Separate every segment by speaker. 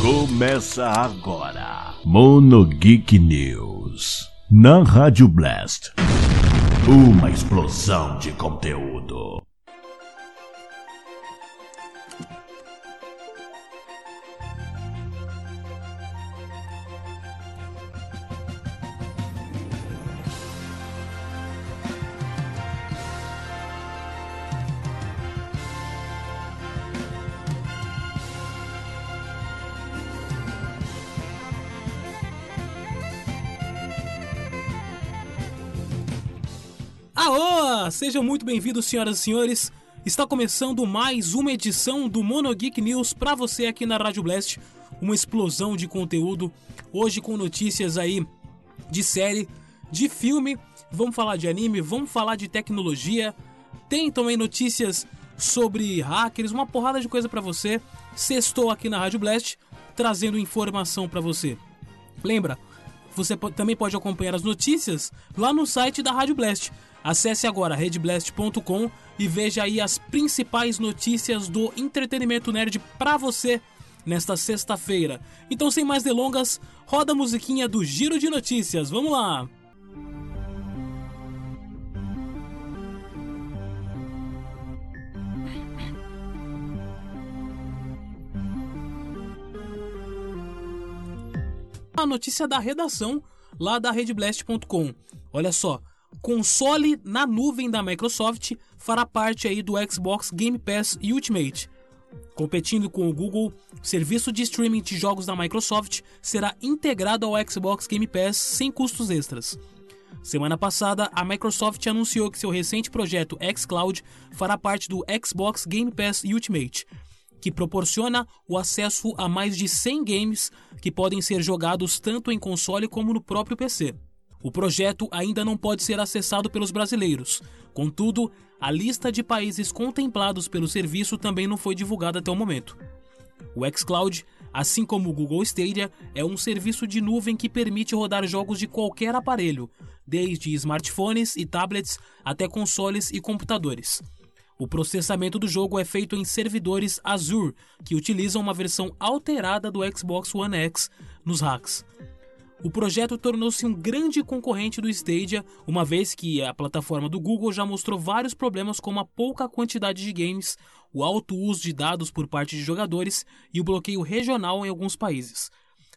Speaker 1: Começa agora. Mono Geek News. Na Rádio Blast. Uma explosão de conteúdo.
Speaker 2: Sejam muito bem-vindos, senhoras e senhores. Está começando mais uma edição do Mono Geek News para você aqui na Rádio Blast. Uma explosão de conteúdo. Hoje com notícias aí de série, de filme. Vamos falar de anime, vamos falar de tecnologia. Tem também notícias sobre hackers, uma porrada de coisa para você. Sextou aqui na Rádio Blast, trazendo informação para você. Lembra, você também pode acompanhar as notícias lá no site da Rádio Blast. Acesse agora redblast.com e veja aí as principais notícias do entretenimento nerd para você nesta sexta-feira. Então, sem mais delongas, roda a musiquinha do Giro de Notícias. Vamos lá! A notícia da redação lá da redblast.com. Olha só, console na nuvem da Microsoft fará parte aí do Xbox Game Pass Ultimate. Competindo com o Google, o serviço de streaming de jogos da Microsoft será integrado ao Xbox Game Pass sem custos extras. Semana passada, a Microsoft anunciou que seu recente projeto xCloud fará parte do Xbox Game Pass Ultimate, que proporciona o acesso a mais de 100 games que podem ser jogados tanto em console como no próprio PC. O projeto ainda não pode ser acessado pelos brasileiros. Contudo, a lista de países contemplados pelo serviço também não foi divulgada até o momento. O xCloud, assim como o Google Stadia, é um serviço de nuvem que permite rodar jogos de qualquer aparelho, desde smartphones e tablets até consoles e computadores. O processamento do jogo é feito em servidores Azure, que utilizam uma versão alterada do Xbox One X nos hacks. O projeto tornou-se um grande concorrente do Stadia, uma vez que a plataforma do Google já mostrou vários problemas como a pouca quantidade de games, o alto uso de dados por parte de jogadores e o bloqueio regional em alguns países.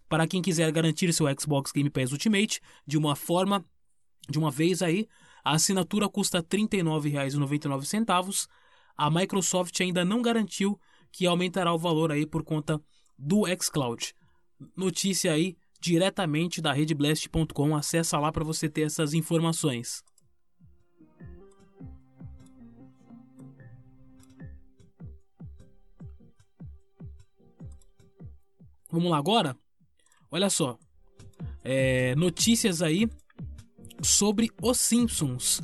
Speaker 2: Para quem quiser garantir seu Xbox Game Pass Ultimate de uma forma, de uma vez aí, a assinatura custa R$ 39,99. A Microsoft ainda não garantiu que aumentará o valor aí por conta do xCloud. Notícia aí diretamente da redblast.com. Acessa lá para você ter essas informações. Vamos lá agora? Olha só. É, notícias aí sobre os Simpsons.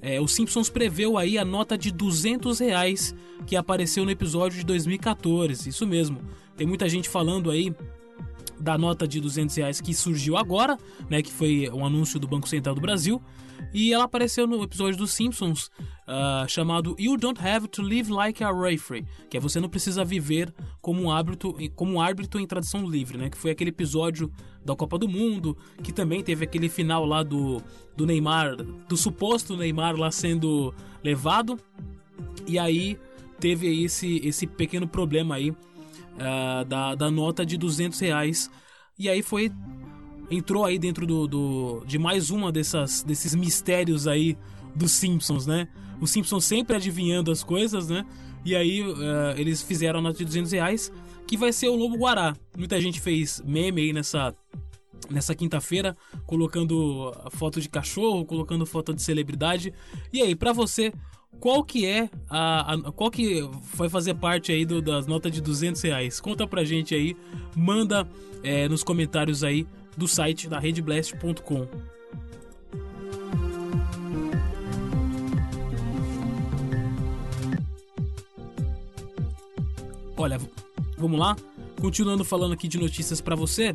Speaker 2: É, os Simpsons preveu aí a nota de 200 reais que apareceu no episódio de 2014. Isso mesmo. Tem muita gente falando aí da nota de 200 reais que surgiu agora, né, que foi um anúncio do Banco Central do Brasil, e ela apareceu no episódio dos Simpsons uh, chamado You Don't Have to Live Like a Referee, que é você não precisa viver como um árbitro, como um árbitro em tradução livre, né, que foi aquele episódio da Copa do Mundo, que também teve aquele final lá do, do Neymar, do suposto Neymar lá sendo levado, e aí teve esse, esse pequeno problema aí uh, da, da nota de 200 reais. E aí foi. Entrou aí dentro do, do, de mais uma dessas, desses mistérios aí dos Simpsons, né? Os Simpsons sempre adivinhando as coisas, né? E aí uh, eles fizeram a nota de 200 reais, que vai ser o Lobo Guará. Muita gente fez meme aí nessa, nessa quinta-feira, colocando foto de cachorro, colocando foto de celebridade. E aí, para você, qual que é a, a, qual que vai fazer parte aí do, das notas de 200 reais? Conta pra gente aí, manda é, nos comentários aí do site da redblast.com. Olha, vamos lá? Continuando falando aqui de notícias para você.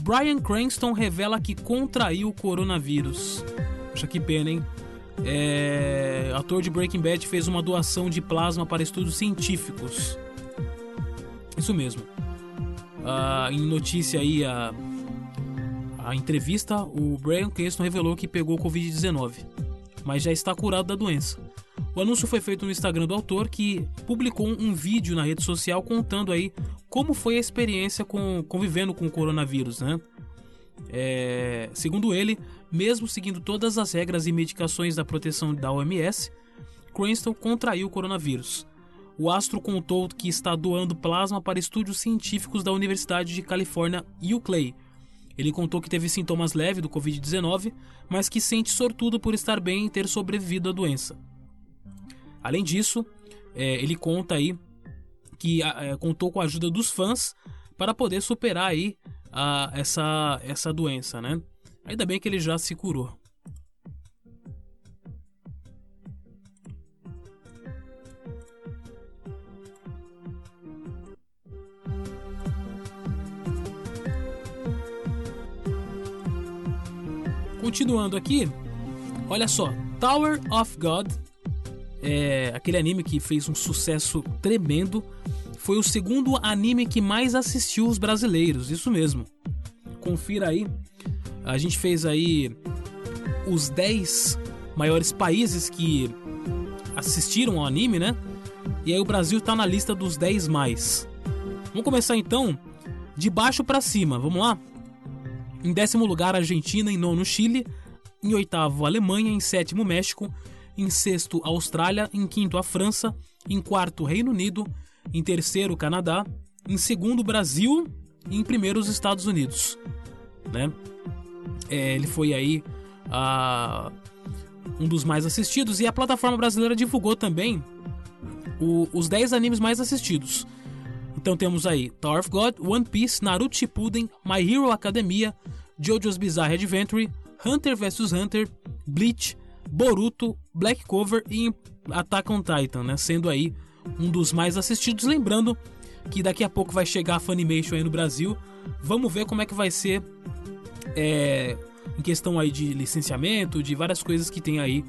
Speaker 2: Brian Cranston revela que contraiu o coronavírus. Poxa, que pena, hein? É, ator de Breaking Bad fez uma doação de plasma para estudos científicos. Isso mesmo. uh, em notícia aí a, a entrevista, o Brian Cranston revelou que pegou Covid-19, mas já está curado da doença. O anúncio foi feito no Instagram do autor, que publicou um vídeo na rede social contando aí como foi a experiência com, convivendo com o coronavírus, né? É, segundo ele, mesmo seguindo todas as regras e medicações da proteção da OMS, Cranston contraiu o coronavírus. O astro contou que está doando plasma para estudos científicos da Universidade de Califórnia, UCLA. Ele contou que teve sintomas leves do Covid-19, mas que sente sortudo por estar bem e ter sobrevivido à doença. Além disso, é, ele conta aí que é, contou com a ajuda dos fãs para poder superar aí a, essa, essa doença, né? Ainda bem que ele já se curou. Continuando aqui, olha só, Tower of God, é, aquele anime que fez um sucesso tremendo, foi o segundo anime que mais assistiu os brasileiros, isso mesmo. Confira aí, a gente fez aí os 10 maiores países que assistiram ao anime, né? E aí o Brasil tá na lista dos 10 mais. Vamos começar então de baixo para cima, vamos lá? Em décimo lugar, Argentina, em nono, Chile, em oitavo, Alemanha, em sétimo, México, em sexto, Austrália, em quinto, a França, em quarto, Reino Unido, em terceiro, Canadá, em segundo, Brasil e em primeiro, os Estados Unidos. Né? É, ele foi aí a, um dos mais assistidos e a plataforma brasileira divulgou também o, os 10 animes mais assistidos. Então temos aí Tower of God, One Piece, Naruto Shippuden, My Hero Academia, JoJo's Bizarre Adventure, Hunter vs Hunter, Bleach, Boruto, Black Cover e Attack on Titan, né? Sendo aí um dos mais assistidos. Lembrando que daqui a pouco vai chegar a Funimation aí no Brasil. Vamos ver como é que vai ser é, em questão aí de licenciamento, de várias coisas que tem aí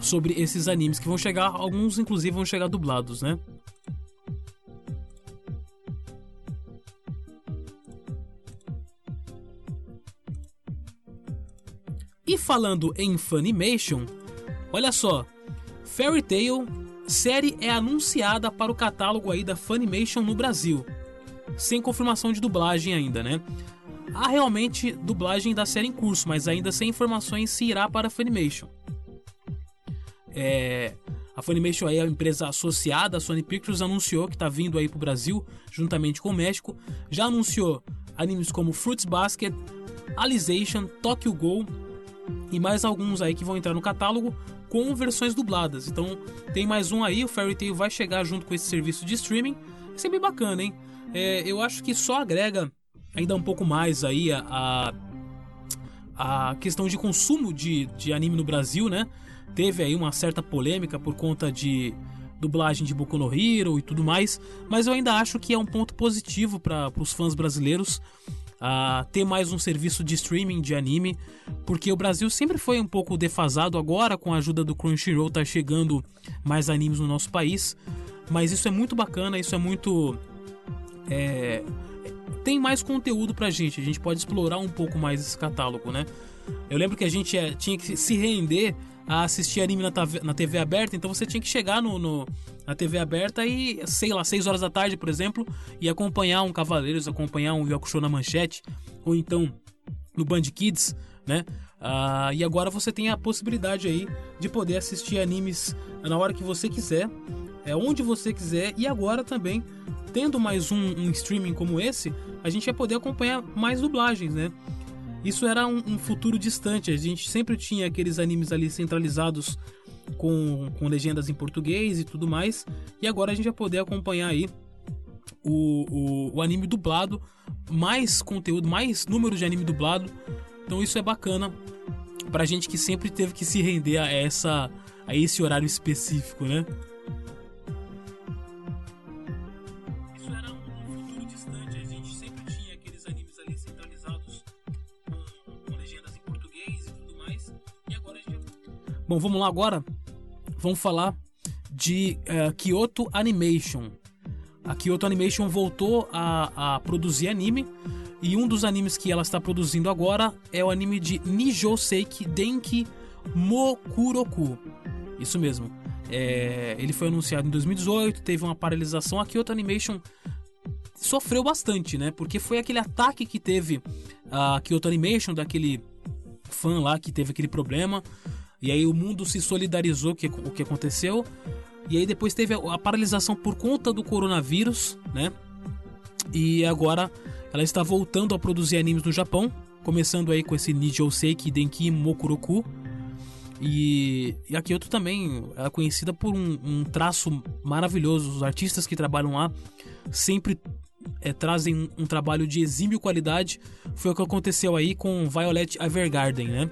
Speaker 2: sobre esses animes que vão chegar, alguns inclusive vão chegar dublados, né? E falando em Funimation, olha só, Fairy Tail série é anunciada para o catálogo aí da Funimation no Brasil, sem confirmação de dublagem ainda, né? Há realmente dublagem da série em curso, mas ainda sem informações se irá para a Funimation. É, a Funimation aí é a empresa associada, a Sony Pictures anunciou que está vindo aí para o Brasil, juntamente com o México. Já anunciou animes como Fruits Basket, Alization, Tokyo Go e mais alguns aí que vão entrar no catálogo com versões dubladas. Então tem mais um aí, o Fairy Tail vai chegar junto com esse serviço de streaming. Isso é bem bacana, hein? É, eu acho que só agrega ainda um pouco mais aí a, a, a questão de consumo de, de anime no Brasil, né? Teve aí uma certa polêmica por conta de dublagem de Boku no Hero e tudo mais, mas eu ainda acho que é um ponto positivo para os fãs brasileiros a ter mais um serviço de streaming de anime, porque o Brasil sempre foi um pouco defasado agora com a ajuda do Crunchyroll tá chegando mais animes no nosso país, mas isso é muito bacana, isso é muito é, tem mais conteúdo pra gente, a gente pode explorar um pouco mais esse catálogo, né? Eu lembro que a gente é, tinha que se render a assistir anime na, na TV aberta, então você tinha que chegar no, no, na TV aberta e, sei lá, 6 horas da tarde, por exemplo, e acompanhar um Cavaleiros, acompanhar um Yakusho na manchete, ou então no Band Kids, né? Ah, e agora você tem a possibilidade aí de poder assistir animes na hora que você quiser, é onde você quiser, e agora também, tendo mais um, um streaming como esse, a gente vai poder acompanhar mais dublagens, né? Isso era um, um, futuro distante. A gente sempre tinha aqueles animes ali centralizados com, com legendas em português e tudo mais. E agora a gente vai poder acompanhar aí o, o, o anime dublado, mais conteúdo, mais número de anime dublado. Então isso é bacana pra gente que sempre teve que se render a essa a esse horário específico, né? Bom, vamos lá agora. Vamos falar de uh, Kyoto Animation. a Kyoto Animation voltou a, a produzir anime. E um dos animes que ela está produzindo agora é o anime de Nijoseiki Denki Mokuroku. Isso mesmo. É, ele foi anunciado em 2018, teve uma paralisação. A Kyoto Animation sofreu bastante, né? Porque foi aquele ataque que teve a Kyoto Animation, daquele fã lá que teve aquele problema. E aí o mundo se solidarizou com o que aconteceu. E aí depois teve a, paralisação por conta do coronavírus, né? E agora ela está voltando a produzir animes no Japão, começando aí com esse Nijouseki Denki Mokuroku. E, e a Kyoto também é conhecida por um, um, traço maravilhoso. Os artistas que trabalham lá sempre é, trazem um, um, trabalho de exímio qualidade. Foi o que aconteceu aí com Violet Evergarden, né?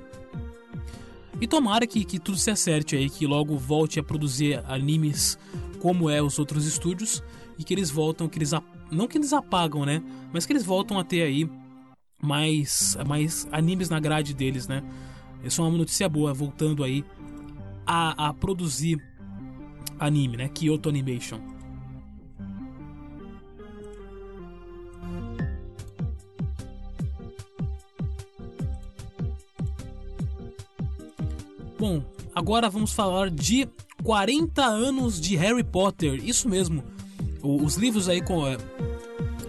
Speaker 2: E tomara que, que tudo se acerte aí, que logo volte a produzir animes como é os outros estúdios e que eles voltam, que eles não que eles apagam, né? Mas que eles voltam a ter aí mais, mais animes na grade deles, né? Isso é uma notícia boa, voltando aí a, a produzir anime, né? Kyoto Animation. Bom, agora vamos falar de 40 anos de Harry Potter. Isso mesmo. Os livros aí com é,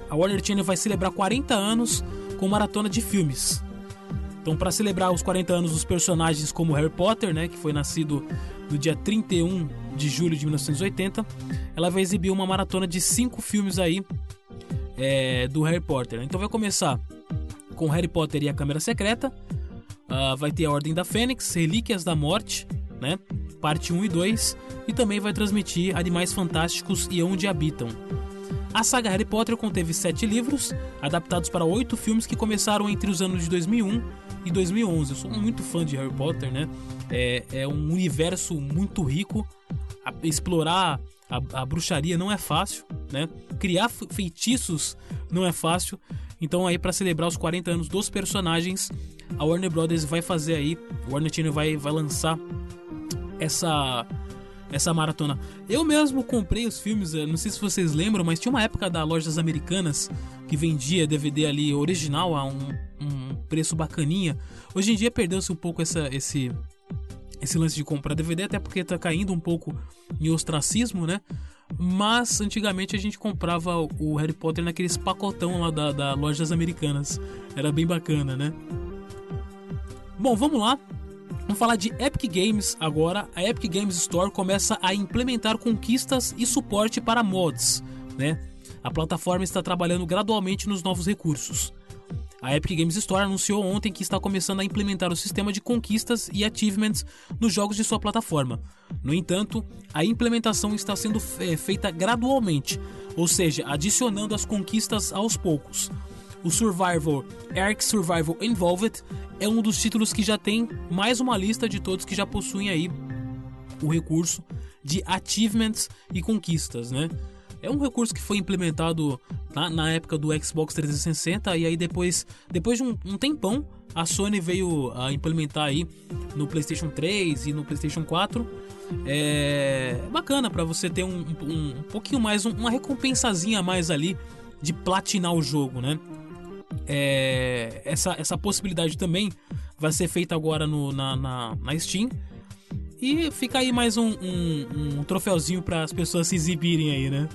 Speaker 2: a Warner Channel vai celebrar 40 anos com maratona de filmes. Então, para celebrar os 40 anos dos personagens como Harry Potter, né, que foi nascido no dia 31 de julho de 1980, ela vai exibir uma maratona de cinco filmes aí é, do Harry Potter. Então, vai começar com Harry Potter e a Câmara Secreta, uh, vai ter a Ordem da Fênix, Relíquias da Morte, né, parte 1 e 2, e também vai transmitir Animais Fantásticos e Onde Habitam. A saga Harry Potter conteve sete livros, adaptados para oito filmes que começaram entre os anos de 2001 e 2011. Eu sou muito fã de Harry Potter, né? É, é um universo muito rico. A, explorar a, a, bruxaria não é fácil, né? Criar feitiços não é fácil. Então aí para celebrar os 40 anos dos personagens, a Warner Brothers vai fazer aí, o Warner Channel vai, vai lançar essa essa maratona. Eu mesmo comprei os filmes, não sei se vocês lembram, mas tinha uma época da Lojas Americanas que vendia DVD ali original a um, um preço bacaninha. Hoje em dia perdeu-se um pouco essa, esse, esse lance de comprar DVD, até porque tá caindo um pouco em ostracismo, né? Mas antigamente a gente comprava o Harry Potter naqueles pacotão lá da, da Lojas Americanas. Era bem bacana, né? Bom, vamos lá. Vamos falar de Epic Games agora. A Epic Games Store começa a implementar conquistas e suporte para mods, né? A plataforma está trabalhando gradualmente nos novos recursos. A Epic Games Store anunciou ontem que está começando a implementar o sistema de conquistas e achievements nos jogos de sua plataforma. No entanto, a implementação está sendo feita gradualmente, ou seja, adicionando as conquistas aos poucos. O Survivor Ark Survival Involved é um dos títulos que já tem mais uma lista de todos que já possuem aí o recurso de achievements e conquistas, né? É um recurso que foi implementado na, na época do Xbox 360 e aí depois, depois de um, um tempão, a Sony veio a implementar aí no PlayStation 3 e no PlayStation 4. É bacana para você ter um, um, um pouquinho mais, uma recompensazinha a mais ali de platinar o jogo, né? É, essa, essa possibilidade também vai ser feita agora no, na, na, na Steam. E fica aí mais um, um, um troféuzinho para as pessoas se exibirem aí, né?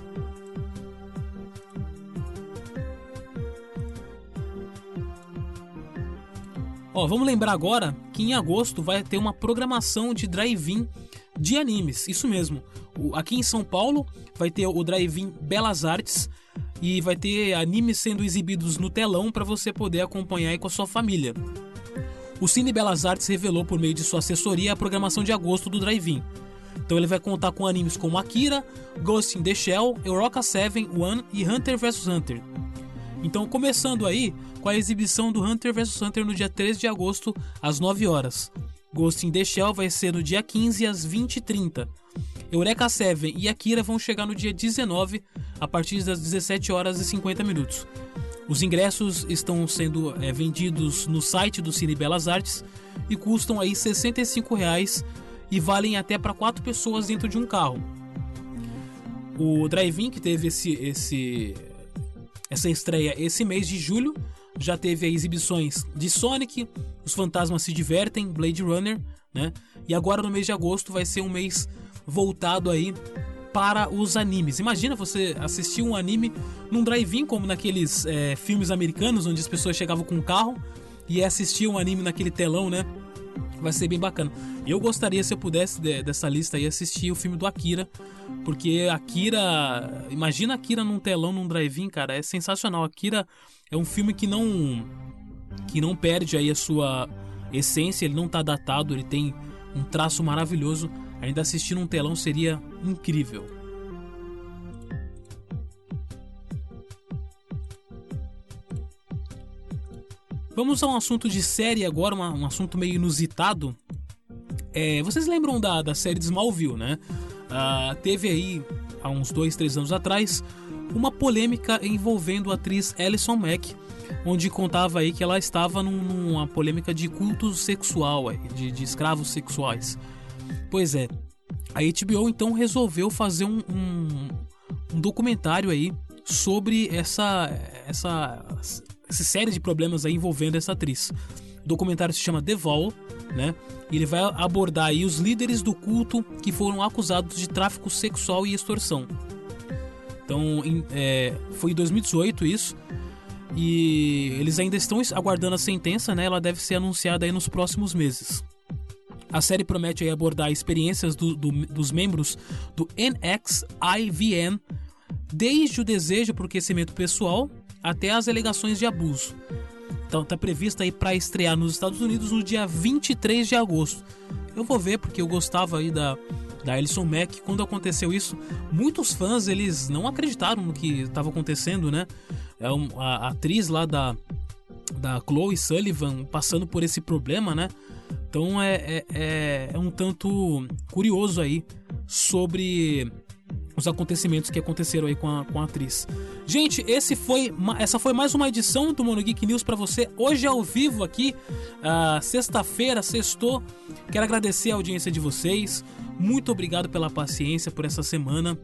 Speaker 2: Ó, vamos lembrar agora que em agosto vai ter uma programação de drive-in de animes. Isso mesmo. Aqui em São Paulo vai ter o drive-in Belas Artes e vai ter animes sendo exibidos no telão para você poder acompanhar aí com a sua família. O Cine Belas Artes revelou por meio de sua assessoria a programação de agosto do Drive-In. Então ele vai contar com animes como Akira, Ghost in the Shell, Eureka 7, One e Hunter vs Hunter. Então começando aí com a exibição do Hunter vs Hunter no dia 13 de agosto às 9 horas. Ghost in the Shell vai ser no dia 15 às 20h30. Eureka 7 e Akira vão chegar no dia 19 a partir das 17 horas e 50 minutos. Os ingressos estão sendo é, vendidos no site do Cine Belas Artes e custam aí 65 reais e valem até para quatro pessoas dentro de um carro. O Drive-In, que teve esse, esse, essa estreia esse mês de julho, já teve exibições de Sonic, Os Fantasmas Se Divertem, Blade Runner, né? E agora no mês de agosto vai ser um mês voltado aí para os animes. Imagina você assistir um anime num drive-in, como naqueles é, filmes americanos, onde as pessoas chegavam com um carro e assistiam um anime naquele telão, né? Vai ser bem bacana. Eu gostaria, se eu pudesse, de, dessa lista aí, assistir o filme do Akira. Porque Akira. Imagina Akira num telão, num drive-in, cara. É sensacional. Akira é um filme que não. que não perde aí a sua essência, ele não tá datado, ele tem um traço maravilhoso. Ainda assistir num telão seria incrível. Vamos a um assunto de série agora, um assunto meio inusitado. É, vocês lembram da, da série de Smallville, né? Uh, teve aí, há uns dois, três anos atrás, uma polêmica envolvendo a atriz Alison Mack, onde contava aí que ela estava num, numa polêmica de culto sexual, de, de escravos sexuais. Pois é, a HBO então resolveu fazer um, um, um documentário aí sobre essa, essa, essa série de problemas aí envolvendo essa atriz. O documentário se chama The Vol, né? E ele vai abordar aí os líderes do culto que foram acusados de tráfico sexual e extorsão. Então, em, é, foi em 2018 isso. E eles ainda estão aguardando a sentença, né? Ela deve ser anunciada aí nos próximos meses. A série promete abordar experiências do, do, dos membros do NXIVM, desde o desejo por crescimento pessoal até as alegações de abuso. Então está prevista aí para estrear nos Estados Unidos no dia 23 de agosto. Eu vou ver porque eu gostava aí da da Alison Mack. Quando aconteceu isso, muitos fãs eles não acreditaram no que estava acontecendo, né? É a, atriz lá da da Chloe Sullivan passando por esse problema, né? Então é, é, é, é um tanto curioso aí sobre os acontecimentos que aconteceram aí com a, com a atriz. Gente, esse foi, essa foi mais uma edição do Mono Geek News para você. Hoje ao vivo aqui, uh, sexta-feira, sextou. Quero agradecer a audiência de vocês. Muito obrigado pela paciência por essa semana.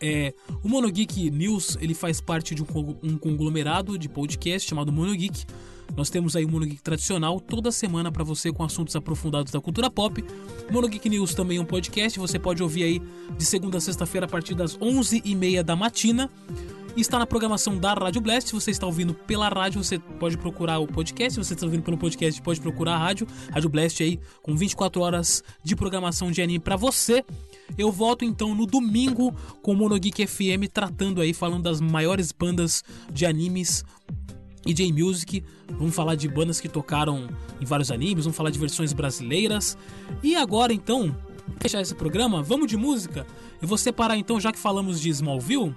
Speaker 2: É, o Mono Geek News ele faz parte de um, conglomerado de podcast chamado Mono Geek. Nós temos aí o Mono Geek tradicional toda semana para você com assuntos aprofundados da cultura pop. Mono Geek News também é um podcast, você pode ouvir aí de segunda a sexta-feira a partir das 11h30 da matina. Está na programação da Rádio Blast. Se você está ouvindo pela rádio, você pode procurar o podcast. Se você está ouvindo pelo podcast, pode procurar a rádio. Rádio Blast aí, com 24 horas de programação de anime para você. Eu volto então no domingo com o Mono Geek FM, tratando aí, falando das maiores bandas de animes e J-Music. Vamos falar de bandas que tocaram em vários animes, vamos falar de versões brasileiras. E agora então, fechar esse programa, vamos de música. Eu vou separar então, já que falamos de Smallville,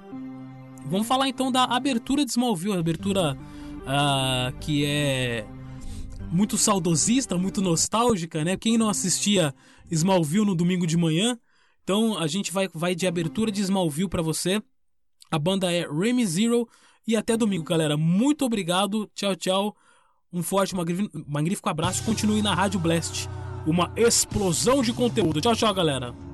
Speaker 2: vamos falar então da abertura de Smallville, abertura uh, que é muito saudosista, muito nostálgica, né? Quem não assistia Smallville no domingo de manhã, então a gente vai, vai de abertura de Smallville para você. A banda é Remy Zero e até domingo, galera. Muito obrigado. Tchau, tchau. Um forte, magnífico abraço. Continue na Rádio Blast. Uma explosão de conteúdo. Tchau, tchau, galera.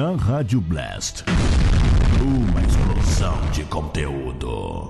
Speaker 1: Na Rádio Blast. Uma explosão de conteúdo.